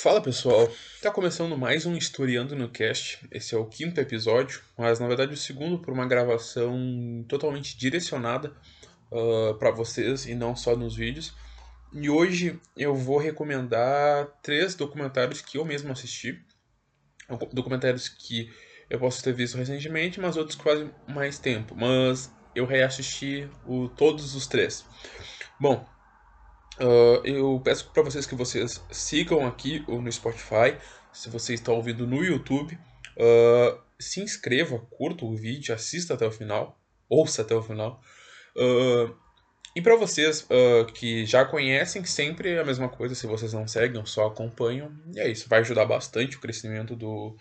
Fala pessoal, tá começando mais um Historiando no Cast. Esse é o quinto episódio, mas na verdade o segundo por uma gravação totalmente direcionada uh, para vocês e não só nos vídeos. E hoje eu vou recomendar três documentários que eu mesmo assisti, documentários que eu posso ter visto recentemente, mas outros que fazem mais tempo. Mas eu reassisti o, todos os três. Bom, Uh, eu peço para vocês que vocês sigam aqui no Spotify, se você está ouvindo no YouTube, uh, se inscreva, curta o vídeo, assista até o final, ouça até o final. Uh, e para vocês que já conhecem, sempre é a mesma coisa, se vocês não seguem, só acompanham, e é isso, vai ajudar bastante o crescimento do,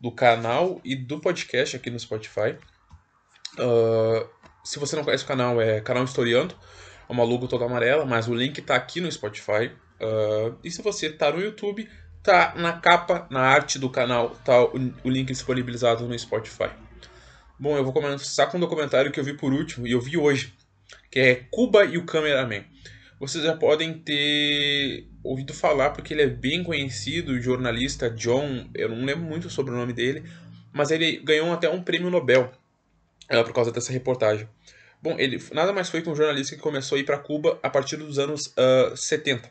do canal e do podcast aqui no Spotify. se você não conhece o canal, é Canal Historiando uma logo toda amarela, mas o link está aqui no Spotify. Uh, e se você está no YouTube, tá na capa, na arte do canal, tá o, o, link disponibilizado no Spotify. Bom, eu vou começar com um documentário que eu vi por último, e eu vi hoje, que é Cuba e o Cameraman. Vocês já podem ter ouvido falar, porque ele é bem conhecido, o jornalista John, eu não lembro muito sobre o nome dele, mas ele ganhou até um prêmio Nobel uh, por causa dessa reportagem. Bom, ele nada mais foi que um jornalista que começou a ir para Cuba a partir dos anos uh, 70.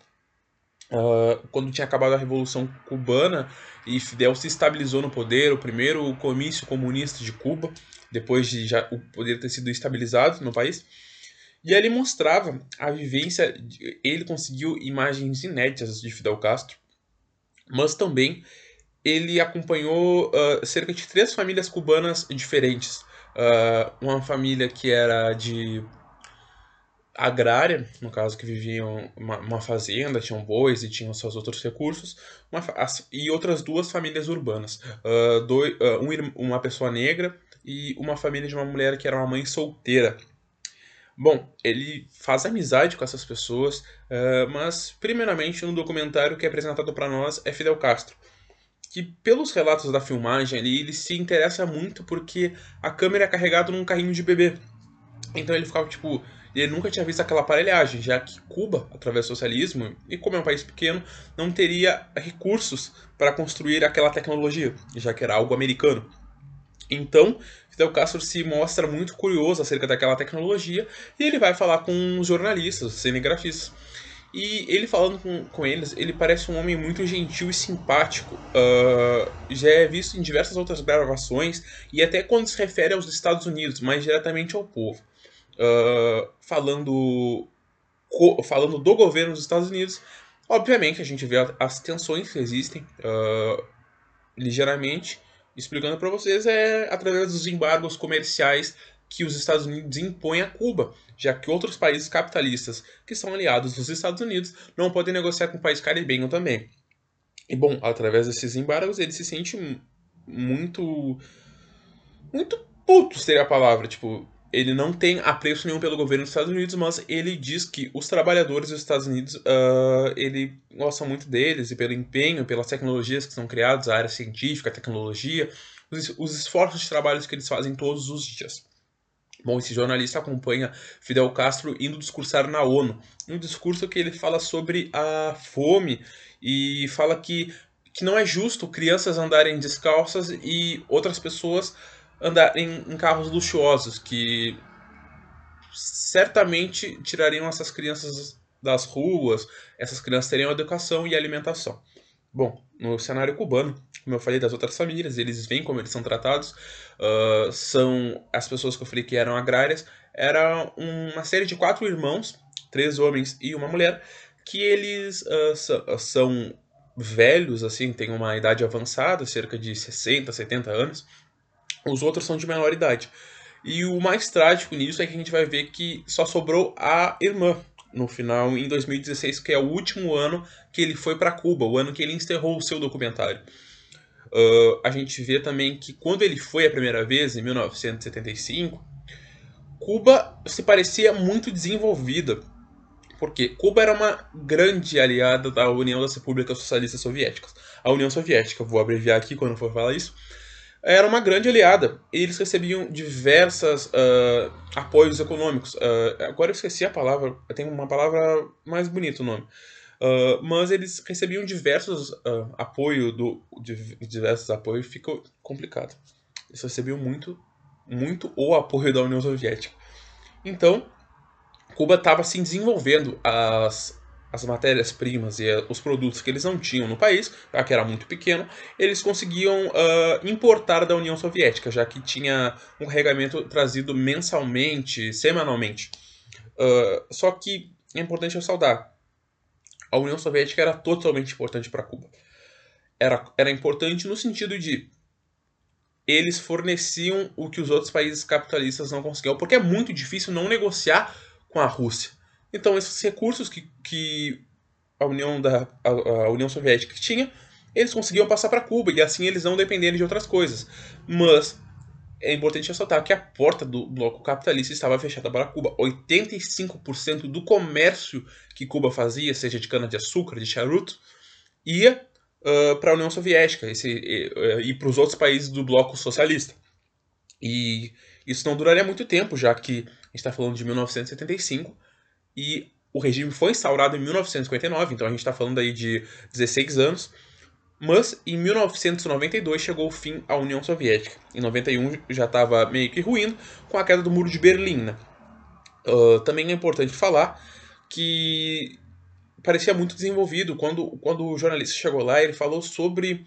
Uh, quando tinha acabado a Revolução Cubana e Fidel se estabilizou no poder, o primeiro comício comunista de Cuba, depois de já o poder ter sido estabilizado no país. E ele mostrava a vivência, ele conseguiu imagens inéditas de Fidel Castro, mas também ele acompanhou uh, cerca de três famílias cubanas diferentes uh, uma família que era de agrária, no caso que viviam uma, uma fazenda, tinham bois e tinham seus outros recursos, uma, as, e outras duas famílias urbanas, uh, dois, uh, um, uma pessoa negra e uma família de uma mulher que era uma mãe solteira. Bom, ele faz amizade com essas pessoas, uh, mas primeiramente no documentário que é apresentado para nós é Fidel Castro que pelos relatos da filmagem ali, ele se interessa muito porque a câmera é carregada num carrinho de bebê. Então ele ficava tipo, ele nunca tinha visto aquela aparelhagem, já que Cuba, através do socialismo, e como é um país pequeno, não teria recursos para construir aquela tecnologia, já que era algo americano. Então, Fidel Castro se mostra muito curioso acerca daquela tecnologia e ele vai falar com jornalistas, cinegrafistas. E ele falando com, com eles, ele parece um homem muito gentil e simpático. Uh, já é visto em diversas outras gravações e até quando se refere aos Estados Unidos, mais diretamente ao povo. Uh, falando, falando do governo dos Estados Unidos, obviamente a gente vê as tensões que existem uh, ligeiramente. Explicando para vocês, é através dos embargos comerciais que os Estados Unidos impõem a Cuba, já que outros países capitalistas que são aliados dos Estados Unidos não podem negociar com o país caribenho também. E bom, através desses embargos ele se sente muito muito puto seria a palavra, tipo, ele não tem apreço nenhum pelo governo dos Estados Unidos, mas ele diz que os trabalhadores dos Estados Unidos, uh, ele gosta muito deles e pelo empenho, pelas tecnologias que são criadas, a área científica, a tecnologia, os, os esforços de trabalho que eles fazem todos os dias. Bom, esse jornalista acompanha Fidel Castro indo discursar na ONU. Um discurso que ele fala sobre a fome e fala que, que não é justo crianças andarem descalças e outras pessoas andarem em carros luxuosos, que certamente tirariam essas crianças das ruas, essas crianças teriam educação e alimentação. Bom, no cenário cubano, como eu falei das outras famílias, eles veem como eles são tratados, uh, são as pessoas que eu falei que eram agrárias, era uma série de quatro irmãos, três homens e uma mulher, que eles uh, são velhos, assim, têm uma idade avançada, cerca de 60, 70 anos, os outros são de menor idade. E o mais trágico nisso é que a gente vai ver que só sobrou a irmã, no final, em 2016, que é o último ano que ele foi para Cuba, o ano que ele encerrou o seu documentário. Uh, a gente vê também que quando ele foi a primeira vez, em 1975, Cuba se parecia muito desenvolvida, porque Cuba era uma grande aliada da União das Repúblicas Socialistas Soviéticas. A União Soviética, vou abreviar aqui quando for falar isso, era uma grande aliada. Eles recebiam diversas uh, apoios econômicos. Uh, agora eu esqueci a palavra, tem uma palavra mais bonita o nome. Uh, mas eles recebiam diversos uh, apoio do diversos apoios, ficou complicado. Eles recebiam muito, muito o apoio da União Soviética. Então, Cuba estava se desenvolvendo as, as matérias-primas e os produtos que eles não tinham no país, já que era muito pequeno, eles conseguiam uh, importar da União Soviética, já que tinha um carregamento trazido mensalmente, semanalmente. Uh, só que é importante ressaltar, a União Soviética era totalmente importante para Cuba. Era, era importante no sentido de eles forneciam o que os outros países capitalistas não conseguiam, porque é muito difícil não negociar com a Rússia. Então, esses recursos que, que a, União da, a, a União Soviética tinha, eles conseguiam passar para Cuba e assim eles não dependerem de outras coisas. Mas é importante ressaltar que a porta do bloco capitalista estava fechada para Cuba. 85% do comércio que Cuba fazia, seja de cana-de-açúcar, de charuto, ia uh, para a União Soviética esse, e, e para os outros países do bloco socialista. E isso não duraria muito tempo, já que a gente está falando de 1975 e o regime foi instaurado em 1959, então a gente está falando aí de 16 anos. Mas em 1992 chegou o fim à União Soviética. Em 91 já estava meio que ruindo com a queda do Muro de Berlim. Né? Uh, também é importante falar que parecia muito desenvolvido quando, quando o jornalista chegou lá. Ele falou sobre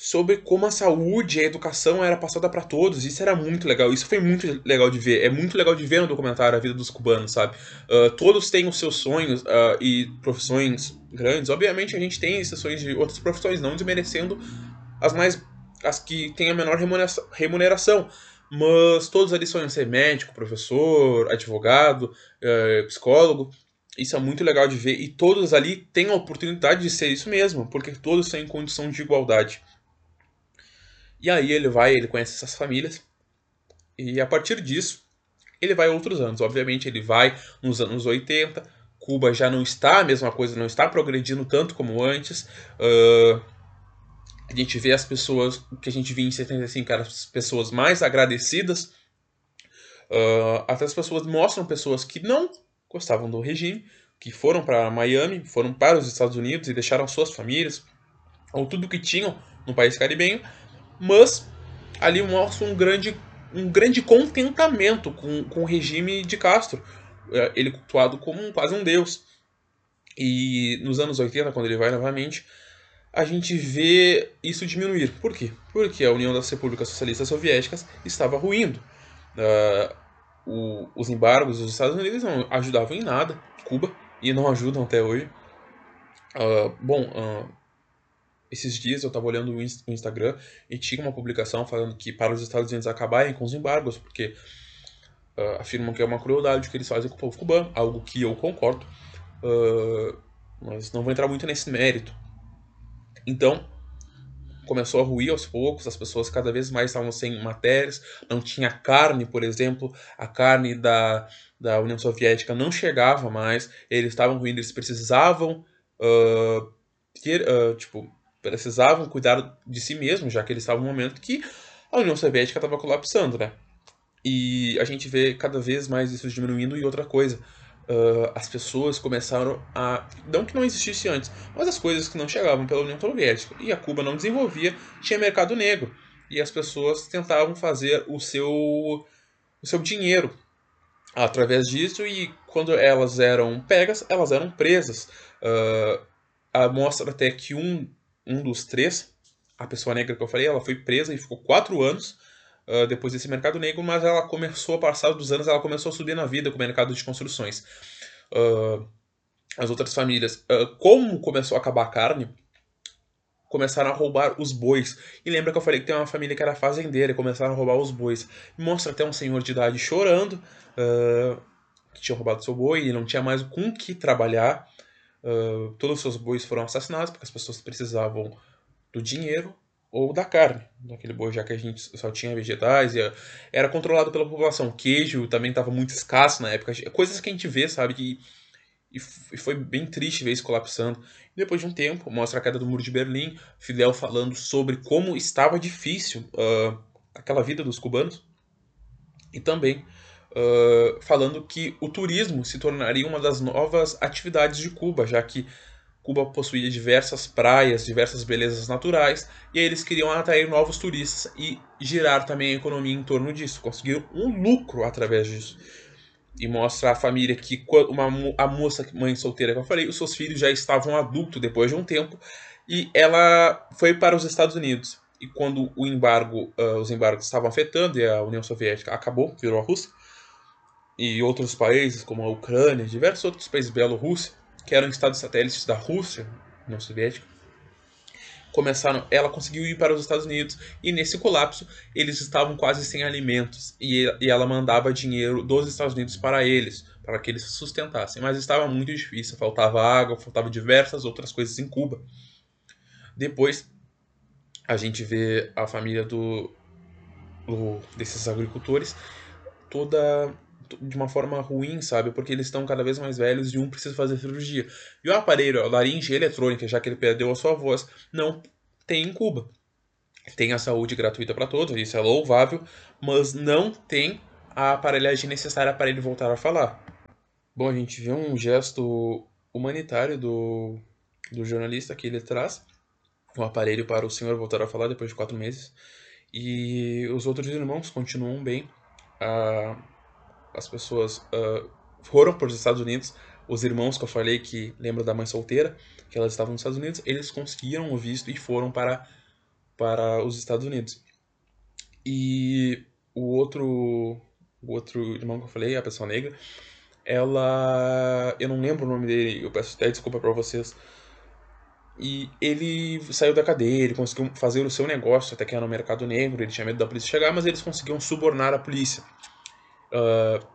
sobre como a saúde e a educação era passada para todos. Isso era muito legal. Isso foi muito legal de ver. É muito legal de ver no documentário a vida dos cubanos, sabe? Uh, todos têm os seus sonhos uh, e profissões grandes. Obviamente a gente tem exceções de outras profissões, não desmerecendo as mais as que têm a menor remuneração. Mas todos ali sonham ser médico, professor, advogado, uh, psicólogo. Isso é muito legal de ver. E todos ali têm a oportunidade de ser isso mesmo, porque todos têm condição de igualdade. E aí ele vai, ele conhece essas famílias. E a partir disso, ele vai outros anos. Obviamente, ele vai nos anos 80. Cuba já não está a mesma coisa, não está progredindo tanto como antes. Uh, a gente vê as pessoas que a gente via em 75, eram as pessoas mais agradecidas. Uh, até as pessoas mostram pessoas que não gostavam do regime, que foram para Miami, foram para os Estados Unidos e deixaram suas famílias, ou tudo que tinham no país caribenho, mas ali mostra um grande, um grande contentamento com, com o regime de Castro. É, ele cultuado como um, quase um deus. E nos anos 80, quando ele vai novamente, a gente vê isso diminuir. Por quê? Porque a União das Repúblicas Socialistas Soviéticas estava ruindo. Uh, o, os embargos dos Estados Unidos não ajudavam em nada, Cuba, e não ajudam até hoje. Uh, bom, uh, esses dias eu estava olhando o Instagram e tinha uma publicação falando que para os Estados Unidos acabarem com os embargos, porque uh, afirmam que é uma crueldade que eles fazem com o povo cubano, algo que eu concordo, uh, mas não vou entrar muito nesse mérito. Então, começou a ruir aos poucos, as pessoas cada vez mais estavam sem matérias, não tinha carne, por exemplo, a carne da, da União Soviética não chegava mais, eles estavam ruindo, eles precisavam uh, ter, tipo, precisavam cuidar de si mesmos, já que eles estavam no momento que a União Soviética estava colapsando, né? E a gente vê cada vez mais isso diminuindo e outra coisa. Uh, as pessoas começaram a. Não que não existisse antes, mas as coisas que não chegavam pela União Soviética. E a Cuba não desenvolvia, tinha mercado negro. E as pessoas tentavam fazer o seu, o seu dinheiro através disso, e quando elas eram pegas, elas eram presas. Uh, mostra até que um um dos três, a pessoa negra que eu falei, ela foi presa e ficou quatro anos uh, depois desse mercado negro, mas ela começou, a passar dos anos, ela começou a subir na vida com o mercado de construções. Uh, as outras famílias, uh, como começou a acabar a carne, começaram a roubar os bois. E lembra que eu falei que tem uma família que era fazendeira e começaram a roubar os bois. Mostra até um senhor de idade chorando que tinha roubado seu boi e não tinha mais com que trabalhar. Uh, todos os seus bois foram assassinados porque as pessoas precisavam do dinheiro ou da carne daquele boi, já que a gente só tinha vegetais e era controlado pela população. Queijo também estava muito escasso na época. Coisas que a gente vê, sabe, que e foi bem triste ver isso colapsando. Depois de um tempo, mostra a queda do Muro de Berlim, Fidel falando sobre como estava difícil uh, aquela vida dos cubanos. E também falando que o turismo se tornaria uma das novas atividades de Cuba, já que Cuba possuía diversas praias, diversas belezas naturais, e aí eles queriam atrair novos turistas e girar também a economia em torno disso. Conseguiram um lucro através disso. E mostra a família que uma, a moça, mãe solteira que eu falei, os seus filhos já estavam adultos depois de um tempo, e ela foi para os Estados Unidos. E quando o embargo, uh, os embargos estavam afetando e a União Soviética acabou, virou a Rússia, e outros países como a Ucrânia, diversos outros países, Bielorrússia, que eram estados satélites da Rússia, União Soviética, começaram, ela conseguiu ir para os Estados Unidos. E nesse colapso eles estavam quase sem alimentos. E, e ela mandava dinheiro dos Estados Unidos para eles, para que eles se sustentassem, mas estava muito difícil, faltava água, faltava diversas outras coisas em Cuba. Depois a gente vê a família do, do desses agricultores toda de uma forma ruim, sabe? Porque eles estão cada vez mais velhos e um precisa fazer cirurgia. E o aparelho, a laringe eletrônica, já que ele perdeu a sua voz, não tem em Cuba. Tem a saúde gratuita para todos, isso é louvável, mas não tem a aparelhagem necessária para ele voltar a falar. Bom, a gente vê um gesto humanitário do, do jornalista que ele traz um aparelho para o senhor voltar a falar depois de quatro meses. E os outros irmãos continuam bem. Ah, as pessoas uh, foram para os Estados Unidos. Os irmãos que eu falei que lembram da mãe solteira, que elas estavam nos Estados Unidos, eles conseguiram o visto e foram para, para os Estados Unidos. E o outro, o outro irmão que eu falei, a pessoa negra, ela. Eu não lembro o nome dele, eu peço até desculpa para vocês. E ele saiu da cadeia, ele conseguiu fazer o seu negócio, até que era no mercado negro, ele tinha medo da polícia chegar, mas eles conseguiam subornar a polícia. Uh,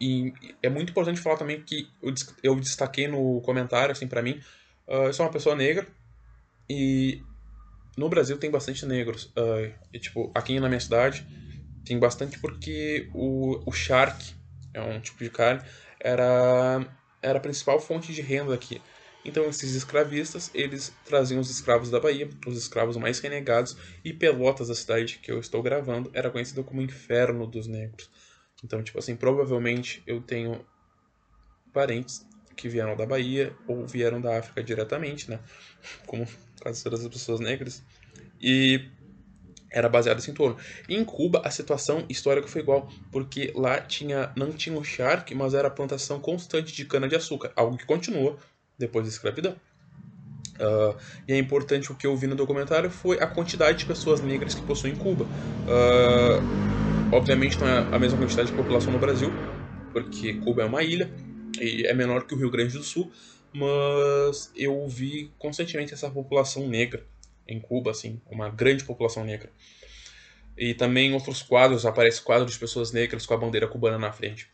e é muito importante falar também que eu, destaquei no comentário, assim, para mim, uh, eu sou uma pessoa negra e no Brasil tem bastante negros. Uh, e, tipo, aqui na minha cidade tem bastante porque o, o shark, é um tipo de carne, era, era a principal fonte de renda aqui. Então esses escravistas, eles traziam os escravos da Bahia, os escravos mais renegados, e Pelotas, a cidade que eu estou gravando, era conhecida como Inferno dos Negros. Então, tipo assim, provavelmente eu tenho parentes que vieram da Bahia ou vieram da África diretamente, né? Como quase todas as pessoas negras. E era baseado nesse entorno. Em Cuba, a situação histórica foi igual, porque lá tinha não tinha o charque, mas era a plantação constante de cana-de-açúcar, algo que continua depois da escravidão. Uh, e é importante o que eu vi no documentário foi a quantidade de pessoas negras que possuem Cuba. Uh, Obviamente não é a mesma quantidade de população no Brasil, porque Cuba é uma ilha e é menor que o Rio Grande do Sul, mas eu vi constantemente essa população negra em Cuba, assim, uma grande população negra. E também outros quadros, aparece quadros de pessoas negras com a bandeira cubana na frente.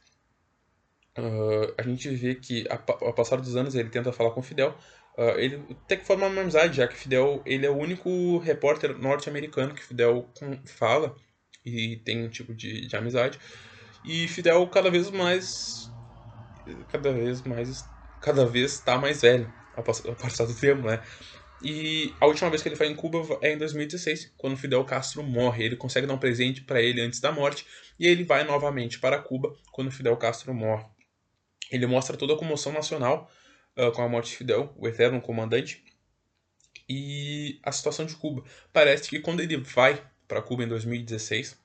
Uh, a gente vê que, ao passar dos anos, ele tenta falar com Fidel. Uh, ele até que forma uma amizade, já que Fidel ele é o único repórter norte-americano que Fidel fala e tem um tipo de, de amizade. E Fidel cada vez mais. Cada vez mais. Cada vez está mais velho, ao passar do tempo, né? E a última vez que ele foi em Cuba é em 2016, quando Fidel Castro morre. Ele consegue dar um presente para ele antes da morte e ele vai novamente para Cuba quando Fidel Castro morre. Ele mostra toda a comoção nacional uh, com a morte de Fidel, o eterno comandante, e a situação de Cuba. Parece que quando ele vai para Cuba em 2016,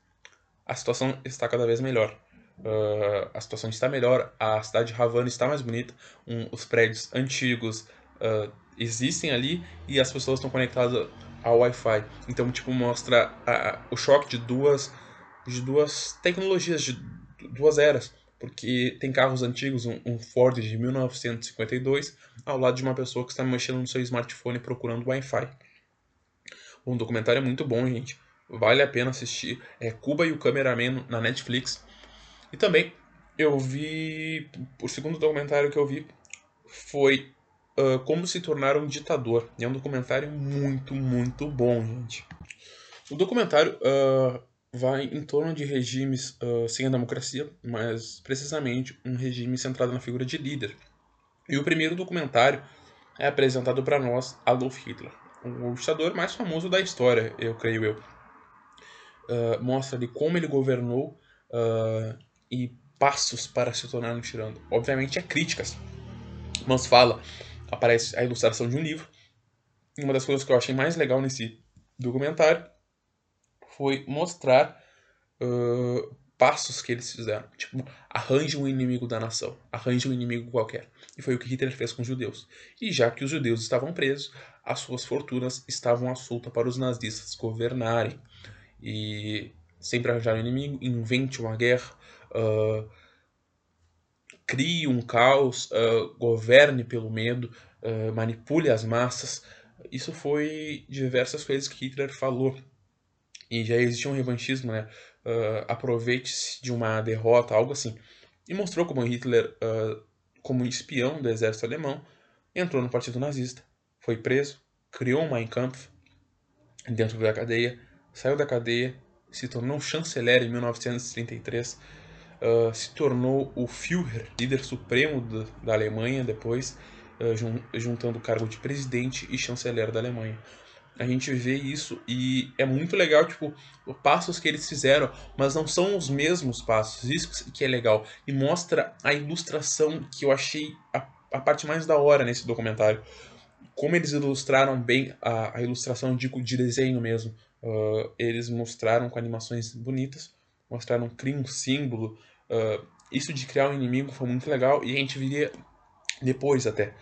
a situação está cada vez melhor. Uh, a situação está melhor, a cidade de Havana está mais bonita, um, os prédios antigos uh, existem ali e as pessoas estão conectadas ao Wi-Fi. Então, tipo, mostra o choque de duas, de duas tecnologias, de duas eras. Porque tem carros antigos, um, um Ford de 1952, ao lado de uma pessoa que está mexendo no seu smartphone procurando Wi-Fi. Um documentário é muito bom, gente. Vale a pena assistir. É Cuba e o Cameraman na Netflix. E também eu vi. O segundo documentário que eu vi foi uh, Como se tornar um ditador. E é um documentário muito, muito bom, gente. O documentário uh, vai em torno de regimes uh, sem a democracia, mas precisamente um regime centrado na figura de líder. E o primeiro documentário é apresentado para nós Adolf Hitler, o ditador mais famoso da história, eu creio eu uh, mostra ali como ele governou uh, e passos para se tornar um tirano. Obviamente é críticas, mas fala, aparece a ilustração de um livro. E uma das coisas que eu achei mais legal nesse documentário foi mostrar uh, passos que eles fizeram. Tipo, arranje um inimigo da nação, arranje um inimigo qualquer. E foi o que Hitler fez com os judeus. E já que os judeus estavam presos, as suas fortunas estavam à solta para os nazistas governarem. E sempre arranjar um inimigo, invente uma guerra, uh, crie um caos, uh, governe pelo medo, uh, manipule as massas. Isso foi diversas coisas que Hitler falou. E já existia um revanchismo, né? Aproveite-se de uma derrota, algo assim. E mostrou como Hitler, como espião do exército alemão, entrou no partido nazista, foi preso, criou um Mein Kampf dentro da cadeia, saiu da cadeia, se tornou chanceler em 1933, uh, se tornou o Führer, líder supremo do, da Alemanha depois, uh, jun, juntando o cargo de presidente e chanceler da Alemanha. A gente vê isso e é muito legal, tipo, os passos que eles fizeram, mas não são os mesmos passos, isso que é legal. E mostra a ilustração que eu achei a, a parte mais da hora nesse documentário. Como eles ilustraram bem a, a ilustração de, de desenho mesmo. Uh, eles mostraram com animações bonitas, mostraram criar um símbolo. Uh, isso de criar um inimigo foi muito legal e a gente viria depois até.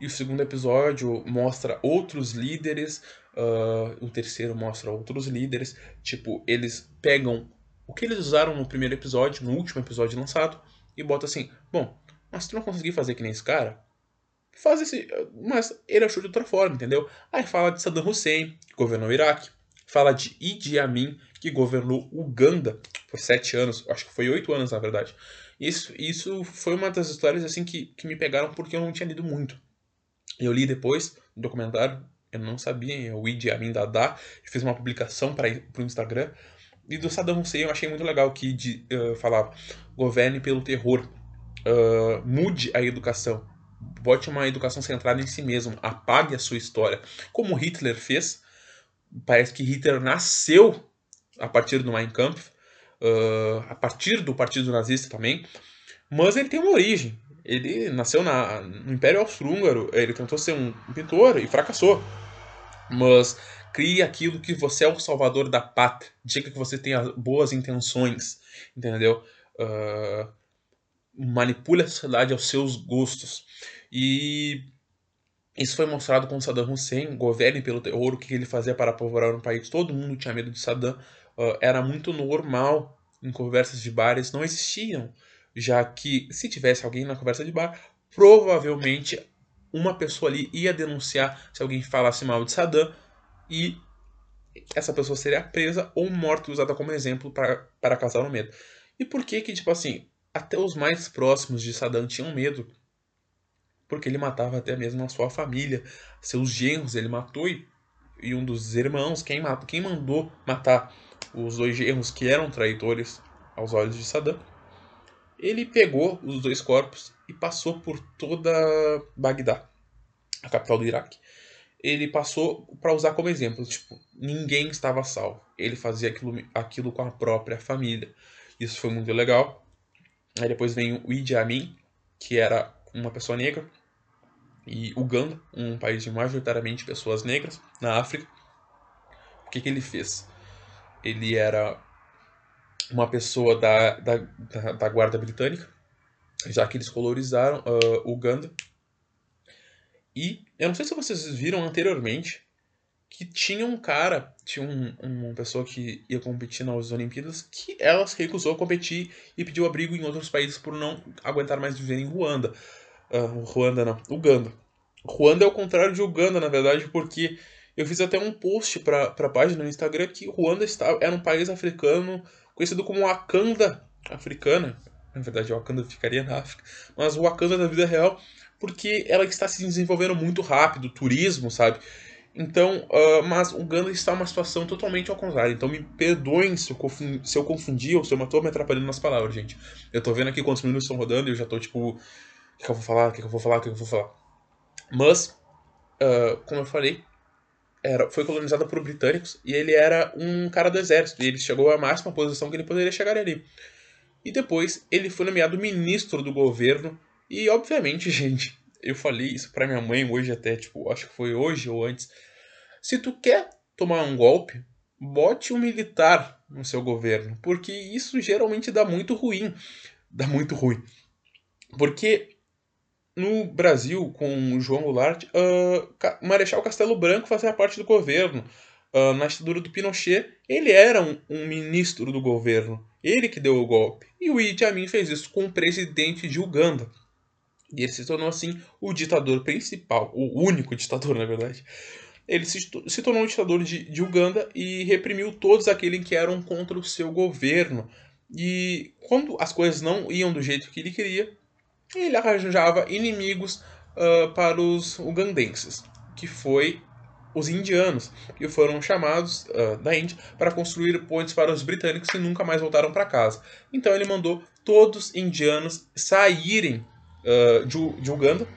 E o segundo episódio mostra outros líderes, uh, o terceiro mostra outros líderes. Tipo, eles pegam o que eles usaram no primeiro episódio, no último episódio lançado, e botam assim: bom, mas tu não conseguiu fazer que nem esse cara? Faz esse. Mas ele achou de outra forma, entendeu? Aí fala de Saddam Hussein, que governou o Iraque fala de Idi Amin, que governou Uganda por sete anos, acho que foi oito anos na verdade. Isso, isso foi uma das histórias assim que, que me pegaram porque eu não tinha lido muito. Eu li depois no documentário, eu não sabia, o Idi Amin Dada fez uma publicação para o Instagram. E do Saddam Hussein eu achei muito legal que uh, falava: governe pelo terror, uh, mude a educação, bote uma educação centrada em si mesmo, apague a sua história, como Hitler fez parece que Hitler nasceu a partir do Mein Kampf, uh, a partir do Partido Nazista também, mas ele tem uma origem. Ele nasceu na, no Império Austro-Húngaro, ele tentou ser um pintor e fracassou. Mas crie aquilo que você é o salvador da pátria, diga que você tem boas intenções, entendeu? Uh, manipule a sociedade aos seus gostos. E isso foi mostrado com Saddam Hussein, governe pelo terror, o que ele fazia para apavorar um país. Todo mundo tinha medo de Saddam. Uh, era muito normal em conversas de bares, não existiam. Já que se tivesse alguém na conversa de bar, provavelmente uma pessoa ali ia denunciar se alguém falasse mal de Saddam e essa pessoa seria presa ou morta usada como exemplo para, para causar o medo. E por que que, tipo assim, até os mais próximos de Saddam tinham medo porque ele matava até mesmo a sua família, seus genros, ele matou e, e um dos irmãos, quem, matou, quem mandou matar os dois genros que eram traidores aos olhos de Saddam, ele pegou os dois corpos e passou por toda Bagdá, a capital do Iraque. Ele passou para usar como exemplo, tipo, ninguém estava salvo. Ele fazia aquilo, aquilo com a própria família. Isso foi muito legal. Aí depois vem o Idi Amin, que era uma pessoa negra, e Uganda, um país de majoritariamente pessoas negras, na África. O que, que ele fez? Ele era uma pessoa da, da, da, da guarda britânica, já que eles colonizaram uh, Uganda. E eu não sei se vocês viram anteriormente que tinha um cara, tinha um, uma pessoa que ia competir nas Olimpíadas, que ela se recusou a competir e pediu abrigo em outros países por não aguentar mais viver em Ruanda. Uh, Ruanda não, Uganda. Ruanda é o contrário de Uganda, na verdade, porque eu fiz até um post para a página no Instagram que Ruanda está, era um país africano conhecido como Wakanda africana. Na verdade, Wakanda ficaria na África, mas Wakanda da vida real, porque ela está se desenvolvendo muito rápido, turismo, sabe? Então, uh, mas Uganda está numa situação totalmente ao contrário. Então me perdoem se eu, confundi, se eu confundi ou se eu estou me atrapalhando nas palavras, gente. Eu tô vendo aqui quantos minutos estão rodando e eu já tô tipo, o que, eu vou falar, o que, eu vou falar, o que, que eu vou falar. Mas, uh, como eu falei, era, foi colonizada por britânicos e ele era um cara do exército. E ele chegou à máxima posição que ele poderia chegar ali. e depois ele foi nomeado ministro do governo. E obviamente, gente, eu falei isso para minha mãe hoje até, tipo, acho que foi hoje ou antes. Se tu quer tomar um golpe, bote um militar no seu governo, porque isso geralmente dá muito ruim. Dá muito ruim. Porque no Brasil, com João Goulart, uh, Marechal Castelo Branco fazia parte do governo. Uh, na ditadura do Pinochet, ele era um, um, ministro do governo. Ele que deu o golpe. E o Idi Amin fez isso com o presidente de Uganda. E ele se tornou, assim, o ditador principal, o único ditador, na verdade. Ele se, se tornou o ditador de, de Uganda e reprimiu todos aqueles que eram contra o seu governo. E quando as coisas não iam do jeito que ele queria, ele arranjava inimigos uh, para os ugandenses, que foi os indianos, que foram chamados uh, da Índia para construir pontes para os britânicos e nunca mais voltaram para casa. Então ele mandou todos os indianos saírem uh, de, de, Uganda,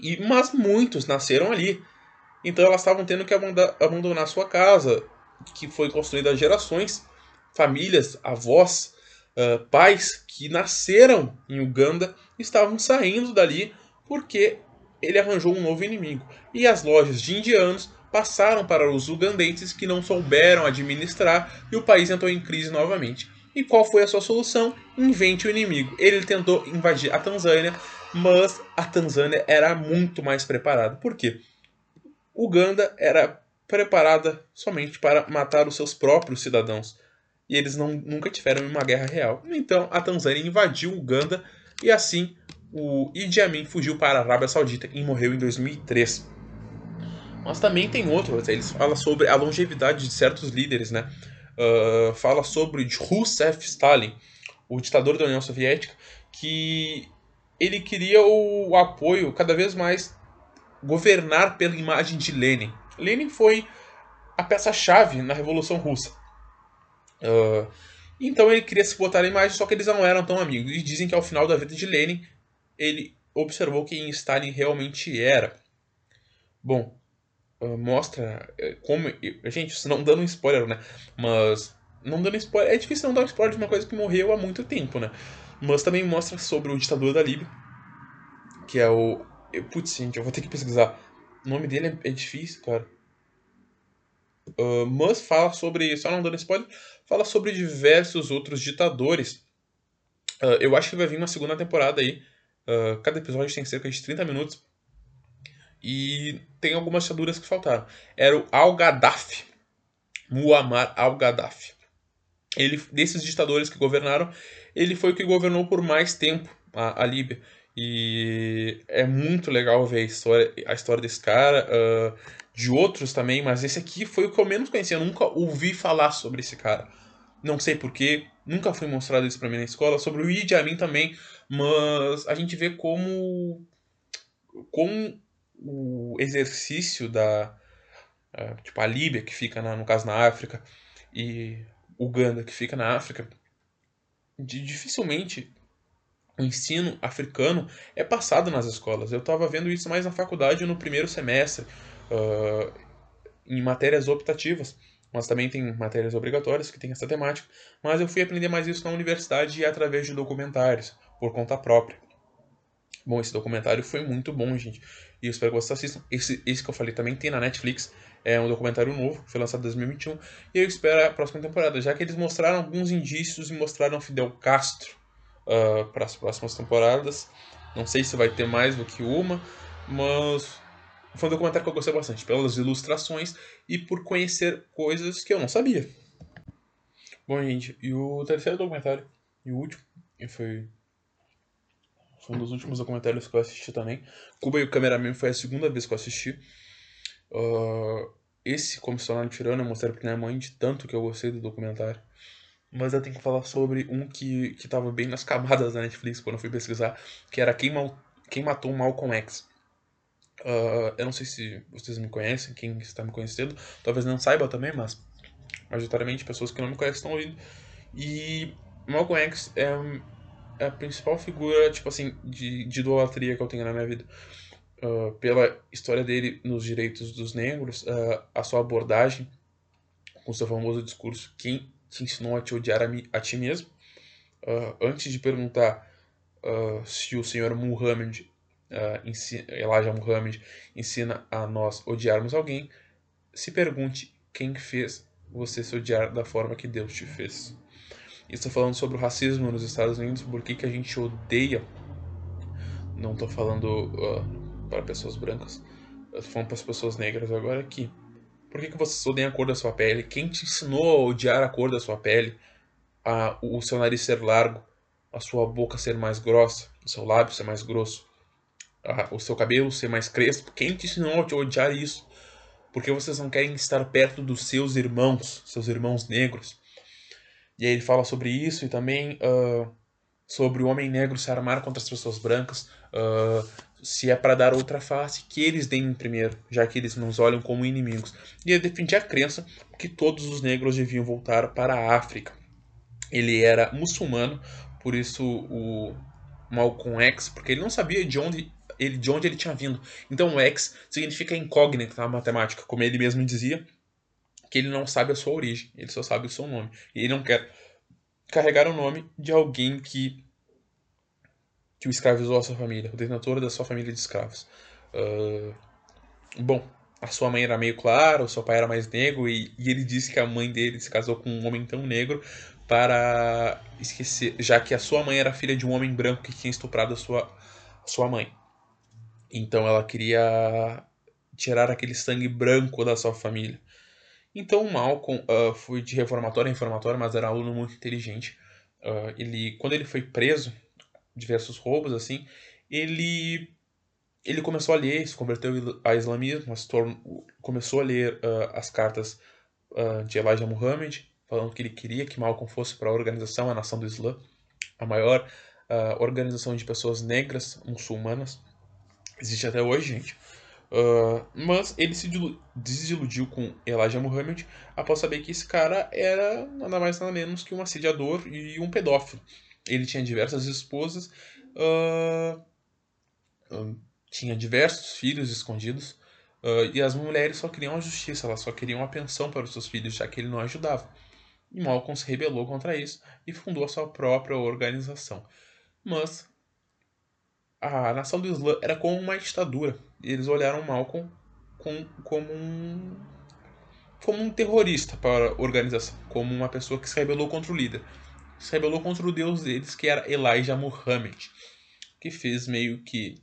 e, mas muitos nasceram ali. Então elas estavam tendo que abandonar sua casa, que foi construída há gerações, famílias, avós, uh, pais que nasceram em Uganda estavam saindo dali porque ele arranjou um novo inimigo. E as lojas de indianos passaram para os ugandenses que não souberam administrar e o país entrou em crise novamente. E qual foi a sua solução? Invente o inimigo. Ele tentou invadir a Tanzânia, mas a Tanzânia era muito mais preparada. Por quê? Uganda era preparada somente para matar os seus próprios cidadãos. E eles não, nunca tiveram uma guerra real. Então a Tanzânia invadiu Uganda e assim o Idi Amin fugiu para a Arábia Saudita e morreu em 2003. Mas também tem outros, eles falam sobre a longevidade de certos líderes, né? Uh, fala sobre Joseph Stalin, o ditador da União Soviética, que ele queria o apoio cada vez mais governar pela imagem de Lenin. Lenin foi a peça-chave na Revolução Russa. Uh, então ele queria se botar na imagem, só que eles não eram tão amigos. E dizem que ao final da vida de Lenin, ele observou quem Stalin realmente era. Bom, uh, mostra eh, como. Gente, não dando um spoiler, né? Mas. Não dando spoiler. É difícil não dar um spoiler de uma coisa que morreu há muito tempo, né? Mas também mostra sobre o ditador da Líbia. Que é o. Putz, gente, eu vou ter que pesquisar. O nome dele é, é difícil, cara. Uh, mas fala sobre. Só não dando spoiler. Fala sobre diversos outros ditadores. Uh, eu acho que vai vir uma segunda temporada aí. Uh, cada episódio tem cerca de 30 minutos. E tem algumas ditaturas que faltaram. Era o Al-Gaddafi. Muammar Al-Gaddafi. Ele, desses ditadores que governaram, ele foi o que governou por mais tempo a, a Líbia. E é muito legal ver a história, a história desse cara, uh, de outros também, mas esse aqui foi o que eu menos conhecia. Eu nunca ouvi falar sobre esse cara. Não sei porquê, nunca foi mostrado isso pra mim na escola. Sobre o Idi Amin também, mas a gente vê como, como o exercício da. Uh, tipo, a Líbia, que fica, na, no caso, na África, e Uganda, que fica na África, dificilmente o ensino africano é passado nas escolas. Eu estava vendo isso mais na faculdade no primeiro semestre, uh, em matérias optativas, mas também tem matérias obrigatórias que tem essa temática. Mas eu fui aprender mais isso na universidade e através de documentários, por conta própria. Bom, esse documentário foi muito bom, gente. E eu espero que vocês assistam. Esse, esse que eu falei também tem na Netflix. É um documentário novo, foi lançado em 2021. E eu espero a próxima temporada, já que eles mostraram alguns indícios e mostraram Fidel Castro uh, para as próximas temporadas. Não sei se vai ter mais do que uma, mas foi um documentário que eu gostei bastante, pelas ilustrações e por conhecer coisas que eu não sabia. Bom, gente, e o terceiro documentário, e o último, e foi, foi um dos últimos documentários que eu assisti também. Cuba e o Cameraman foi a segunda vez que eu assisti. Uh, esse, tornar tirano, eu mostrei pra minha mãe de tanto que eu gostei do documentário. Mas eu tenho que falar sobre um que, que tava bem nas camadas da Netflix quando eu fui pesquisar, que era Quem, Mal, Quem Matou Malcolm X. Uh, eu não sei se vocês me conhecem, quem está me conhecendo, talvez não saiba também, mas majoritariamente pessoas que não me conhecem estão ouvindo. E Malcolm X é, é a principal figura, tipo assim, de, de idolatria que eu tenho na minha vida. Uh, pela história dele nos direitos dos negros, uh, a sua abordagem com seu famoso discurso, quem te ensinou a te odiar a, mi, a ti mesmo. uh, antes de perguntar se o senhor Muhammad, uh, ensina, Elijah Muhammad, ensina a nós odiarmos alguém, se pergunte quem fez você se odiar da forma que Deus te fez. Estou falando sobre o racismo nos Estados Unidos, por que, que a gente odeia. Não estou falando uh, para pessoas brancas, estou falando para as pessoas negras agora aqui. Por que, que vocês odeiam a cor da sua pele? Quem te ensinou a odiar a cor da sua pele? A, o seu nariz ser largo, a sua boca ser mais grossa, o seu lábio ser mais grosso, o seu cabelo ser mais crespo? Quem te ensinou a odiar isso? porque vocês não querem estar perto dos seus irmãos, seus irmãos negros. E aí ele fala sobre isso e também uh, sobre o homem negro se armar contra as pessoas brancas, uh, se é para dar outra face, que eles deem primeiro, já que eles nos olham como inimigos. E ele defendia a crença que todos os negros deviam voltar para a África. Ele era muçulmano, por isso o Malcolm X, porque ele não sabia de onde ele, de onde ele tinha vindo. Então o X significa incógnita na matemática, como ele mesmo dizia, que ele não sabe a sua origem, ele só sabe o seu nome. E ele não quer carregar o nome de alguém que que o escravizou a sua família, o detentor da sua família de escravos. Uh, bom, a sua mãe era meio clara, o seu pai era mais negro, e, e, ele disse que a mãe dele se casou com um homem tão negro para esquecer, já que a sua mãe era filha de um homem branco que tinha estuprado a sua, sua mãe. Então ela queria tirar aquele sangue branco da sua família. Então Malcolm uh, foi de reformatório em reformatório, mas era um aluno muito inteligente. Uh, ele, quando ele foi preso, diversos roubos assim, ele ele começou a ler, se converteu ao islamismo, começou a ler uh, as cartas de Elijah Muhammad, falando que ele queria que Malcolm fosse para a organização a Nação do Islã, a maior organização de pessoas negras muçulmanas Existe até hoje, gente. Uh, mas ele se desiludiu com Elijah Muhammad após saber que esse cara era nada mais nada menos que um assediador e um pedófilo. Ele tinha diversas esposas, uh, tinha diversos filhos escondidos, e as mulheres só queriam a justiça, elas só queriam a pensão para os seus filhos, já que ele não ajudava. E Malcolm se rebelou contra isso e fundou a sua própria organização. Mas a nação do Islã era como uma ditadura. E eles olharam Malcolm com, como um como um terrorista para a organização, como uma pessoa que se rebelou contra o líder. Se rebelou contra o deus deles, que era Elijah Muhammad, que fez meio que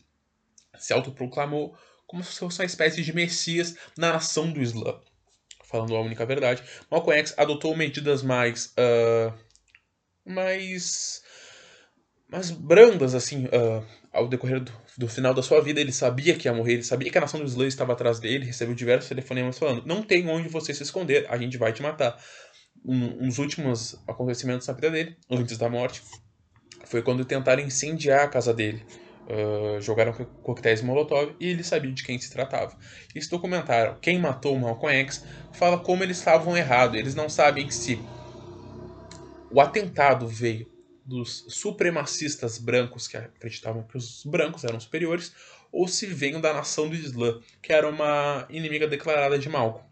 se autoproclamou como se fosse uma espécie de messias na nação do Islã. Falando a única verdade, Malcolm X adotou medidas mais uh, mais mais brandas assim, uh, ao decorrer do, do, final da sua vida, ele sabia que ia morrer, ele sabia que a nação dos Slaves estava atrás dele, recebeu diversos telefonemas falando: não tem onde você se esconder, a gente vai te matar. Um, uns últimos acontecimentos na vida dele, antes da morte, foi quando tentaram incendiar a casa dele. Uh, jogaram coquetéis Molotov e ele sabia de quem se tratava. Esse documentário, Quem Matou Malcolm X, fala como eles estavam errados. Eles não sabem se o atentado veio dos supremacistas brancos que acreditavam que os brancos eram superiores, ou se veio da nação do Islã, que era uma inimiga declarada de Malcolm.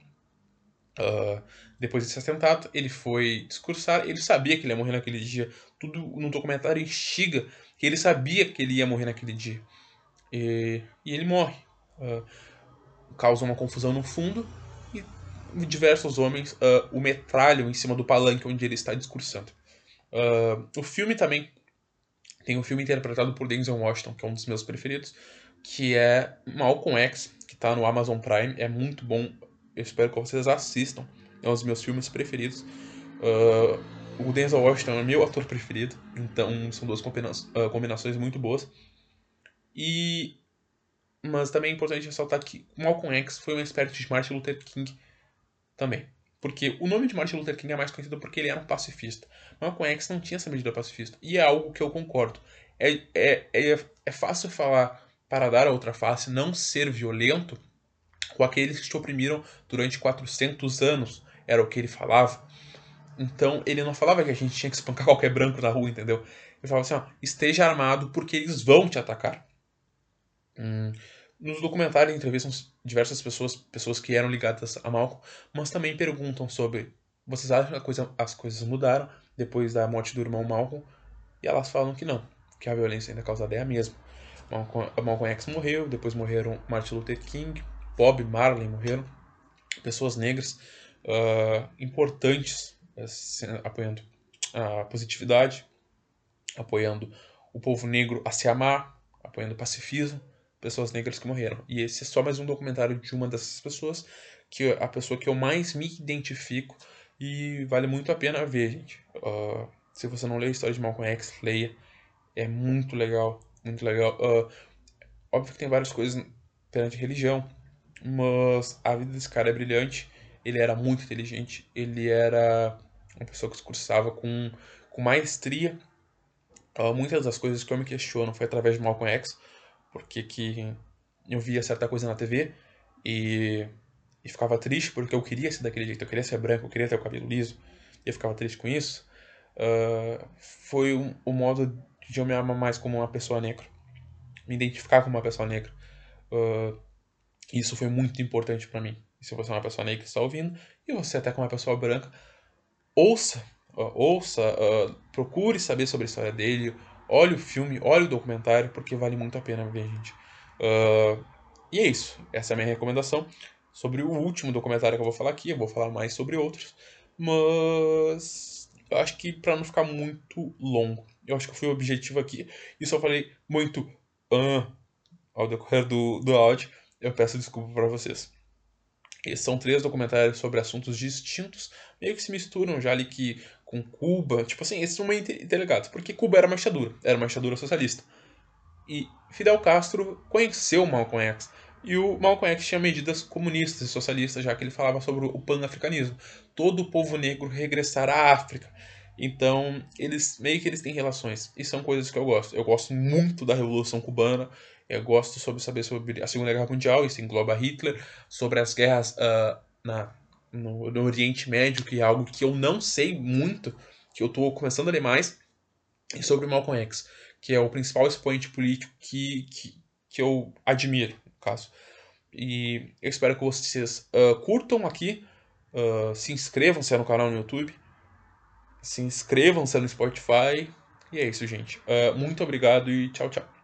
Uh, depois desse atentado, ele foi discursar, ele sabia que ele ia morrer naquele dia. Tudo no documentário instiga que ele sabia que ele ia morrer naquele dia. E, e ele morre. Uh, causa uma confusão no fundo e diversos homens uh, o metralham em cima do palanque onde ele está discursando. Uh, o filme também tem um filme interpretado por Denzel Washington, que é um dos meus preferidos, que é Malcolm X, que está no Amazon Prime. É muito bom. Eu espero que vocês assistam. É um dos meus filmes preferidos. Uh, o Denzel Washington é meu ator preferido, então são duas combina uh, combinações muito boas. E mas também é importante ressaltar que Malcolm X foi um espécie de Martin Luther King também. Porque o nome de Martin Luther King é mais conhecido porque ele era um pacifista. Malcolm X não tinha essa medida pacifista. E é algo que eu concordo. É, é, é, é fácil falar para dar a outra face, não ser violento com aqueles que te oprimiram durante 400 anos. Era o que ele falava. Então, ele não falava que a gente tinha que espancar qualquer branco na rua, entendeu? Ele falava assim, ó, esteja armado porque eles vão te atacar. Hum, nos documentários entrevistam diversas pessoas, pessoas que eram ligadas a Malcolm, mas também perguntam sobre vocês acham que coisa, as coisas mudaram depois da morte do irmão Malcolm? e elas falam que não, que a violência ainda causada é a mesma. Malcolm X morreu, depois morreram Martin Luther King, Bob Marley morreram, pessoas negras uh, importantes uh, apoiando a positividade, apoiando o povo negro a se amar, apoiando o pacifismo, pessoas negras que morreram. E esse é só mais um documentário de uma dessas pessoas, que é a pessoa que eu mais me identifico e vale muito a pena ver, gente. Uh, se você não leu a história de Malcolm X, leia. É muito legal, muito legal. Uh, óbvio que tem várias coisas perante religião, mas a vida desse cara é brilhante. Ele era muito inteligente, ele era uma pessoa que discursava com, com maestria. Uh, muitas das coisas que eu me questiono foi através de Malcolm X, porque que eu via certa coisa na TV e, e ficava triste porque eu queria ser daquele jeito, eu queria ser branco, eu queria ter o cabelo liso, e eu ficava triste com isso. Uh, foi o um, um modo de eu me amar mais como uma pessoa negra, me identificar como uma pessoa negra. Uh, isso foi muito importante para mim. E se você é uma pessoa negra que está ouvindo, e você até como uma pessoa branca, ouça, uh, ouça, procure saber sobre a história dele, olhe o filme, olhe o documentário, porque vale muito a pena ver, gente. Uh, e é isso. Essa é a minha recomendação sobre o último documentário que eu vou falar aqui. Eu vou falar mais sobre outros, mas eu acho que para não ficar muito longo, eu acho que foi o objetivo aqui. E só falei muito uh, ao decorrer do, do áudio eu peço desculpa para vocês. Esses são três documentários sobre assuntos distintos, meio que se misturam já ali que com Cuba, tipo assim, esses são meio interligados, porque Cuba era uma ditadura, era uma ditadura socialista. E Fidel Castro conheceu Malcolm X, e o Malcolm X tinha medidas comunistas e socialistas, já que ele falava sobre o pan-africanismo. Todo o povo negro regressar à África. Então, eles meio que eles têm relações. E são coisas que eu gosto. Eu gosto muito da Revolução Cubana. Eu gosto sobre saber sobre a Segunda Guerra Mundial, isso engloba Hitler, sobre as guerras uh, na, no, no, Oriente Médio, que é algo que eu não sei muito, que eu estou começando a ler mais, e sobre Malcolm X, que é o principal expoente político que, que, que eu admiro, no caso. E eu espero que vocês uh, curtam aqui, uh, se inscrevam-se no canal no YouTube, se inscrevam-se no Spotify, e é isso, gente. muito obrigado e tchau, tchau.